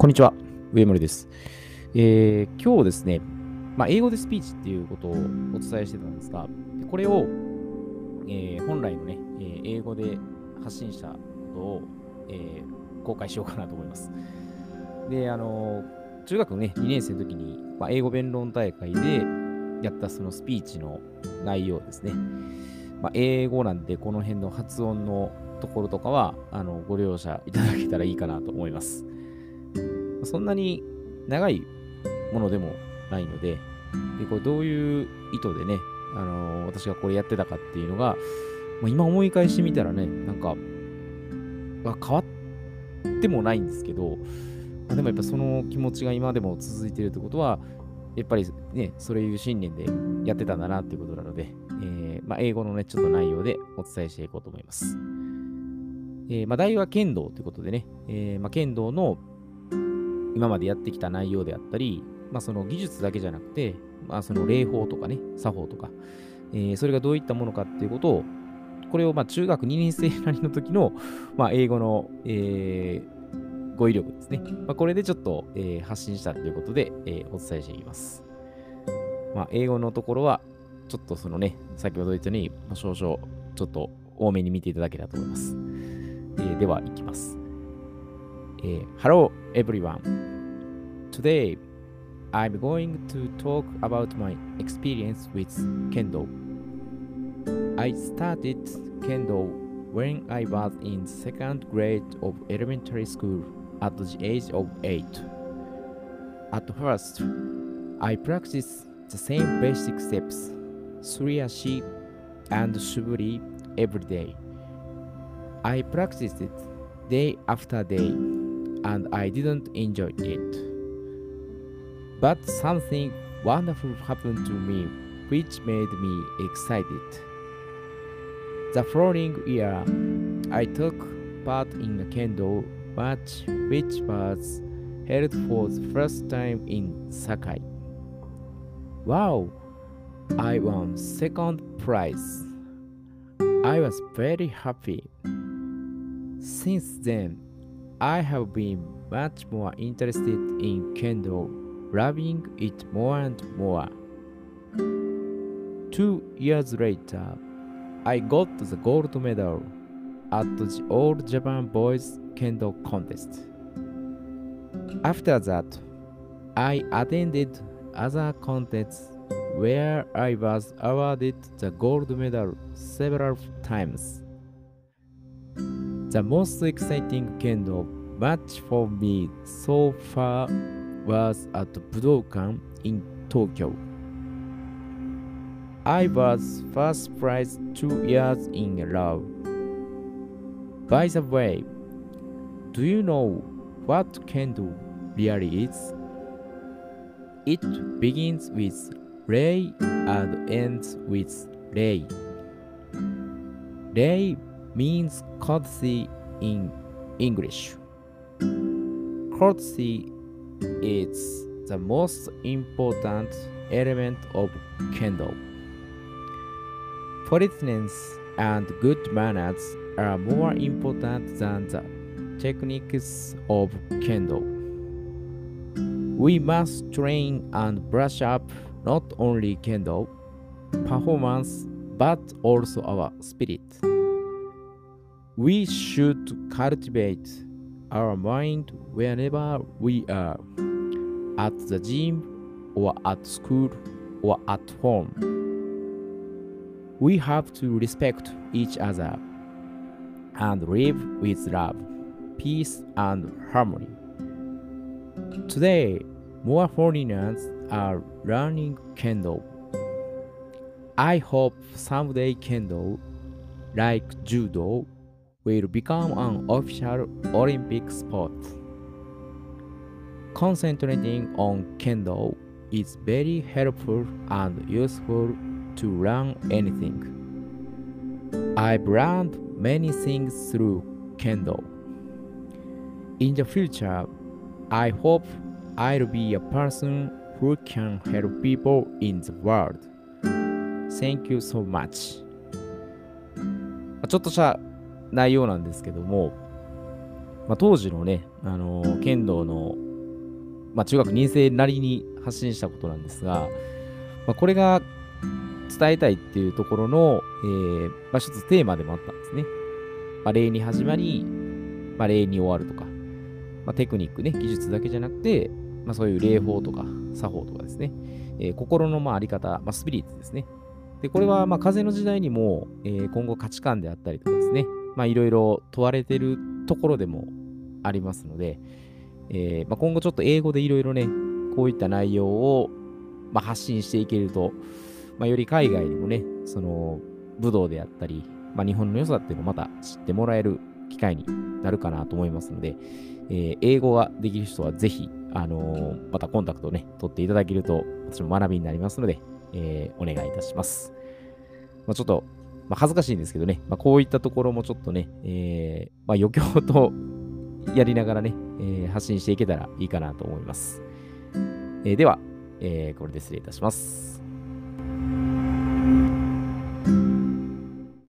こんにちは、上森です。えー、今日ですね、まあ、英語でスピーチっていうことをお伝えしてたんですが、これを、えー、本来のね、えー、英語で発信したことを、えー、公開しようかなと思います。で、あの中学のね、2年生の時に、まあ、英語弁論大会でやったそのスピーチの内容ですね。まあ、英語なんで、この辺の発音のところとかは、あの、ご了承いただけたらいいかなと思います。そんなに長いものでもないので、でこれどういう意図でね、あのー、私がこれやってたかっていうのが、まあ、今思い返してみたらね、なんか、まあ、変わってもないんですけど、まあ、でもやっぱその気持ちが今でも続いてるってことは、やっぱりね、そういう信念でやってたんだなっていうことなので、えー、まあ、英語のね、ちょっと内容でお伝えしていこうと思います。えー、まあ、題は剣道ということでね、えー、まあ、剣道の今までやってきた内容であったり、まあ、その技術だけじゃなくて、まあ、その礼法とかね、作法とか、えー、それがどういったものかっていうことを、これをまあ中学2年生なりの時の、まあ、英語の、えー、語彙力ですね。まあ、これでちょっと、えー、発信したということで、えー、お伝えしていきます。まあ、英語のところは、ちょっとそのね、先ほど言ったように、まあ、少々ちょっと多めに見ていただけたらと思います。えー、では、いきます。Eh, えー、Hello everyone. Today, I'm going to talk about my experience with Kendo. I started Kendo when I was in second grade of elementary school at the age of 8. At first, I practiced the same basic steps, Suriashi and Suburi every day. I practiced it day after day and I didn't enjoy it. But something wonderful happened to me which made me excited. The following year, I took part in a kendo match which was held for the first time in Sakai. Wow! I won second prize. I was very happy. Since then, I have been much more interested in Kendo, loving it more and more. Two years later, I got the gold medal at the All Japan Boys Kendo contest. After that, I attended other contests where I was awarded the gold medal several times. The most exciting kendo match for me so far was at Budokan in Tokyo. I was first prize two years in a row. By the way, do you know what kendo really is? It begins with Rei and ends with Rei. Rei means courtesy in English. Courtesy is the most important element of kendo. Politeness and good manners are more important than the techniques of kendo. We must train and brush up not only kendo performance but also our spirit. We should cultivate our mind whenever we are at the gym or at school or at home. We have to respect each other and live with love, peace, and harmony. Today, more foreigners are learning Kendo. I hope someday Kendo, like Judo, will become an official Olympic sport. Concentrating on kendo is very helpful and useful to learn anything. I've learned many things through kendo. In the future, I hope I'll be a person who can help people in the world. Thank you so much. ちょっとした 内容なんですけども、まあ、当時のね、あの剣道のまあ、中学2年生なりに発信したことなんですが、まあ、これが伝えたいっていうところの、えー、まあ、一つテーマでもあったんですね。まあ、礼に始まり、まあ、礼に終わるとか、まあ、テクニックね、技術だけじゃなくて、まあ、そういう礼法とか作法とかですね、えー、心のまああり方、まあ、スピリッツですね。で、これはまあ風の時代にも、えー、今後価値観であったりとかですね、まあいろいろ問われてるところでもありますので、えー、まあ、今後ちょっと英語でいろいろね、こういった内容を、まあ、発信していけると、まあ、より海外にもね、その武道であったり、まあ、日本の良さっていうのをまた知ってもらえる機会になるかなと思いますので、えー、英語ができる人はぜひ、あのー、またコンタクトをね、取っていただけると、私も学びになりますので、えー、お願いいたします。まあ、ちょっと、まあ、恥ずかしいんですけどね、まあ、こういったところもちょっとね、えー、まあ、余興とやりながらね、えー、発信していけたらいいかなと思います。えー、では、え、これで失礼いたします。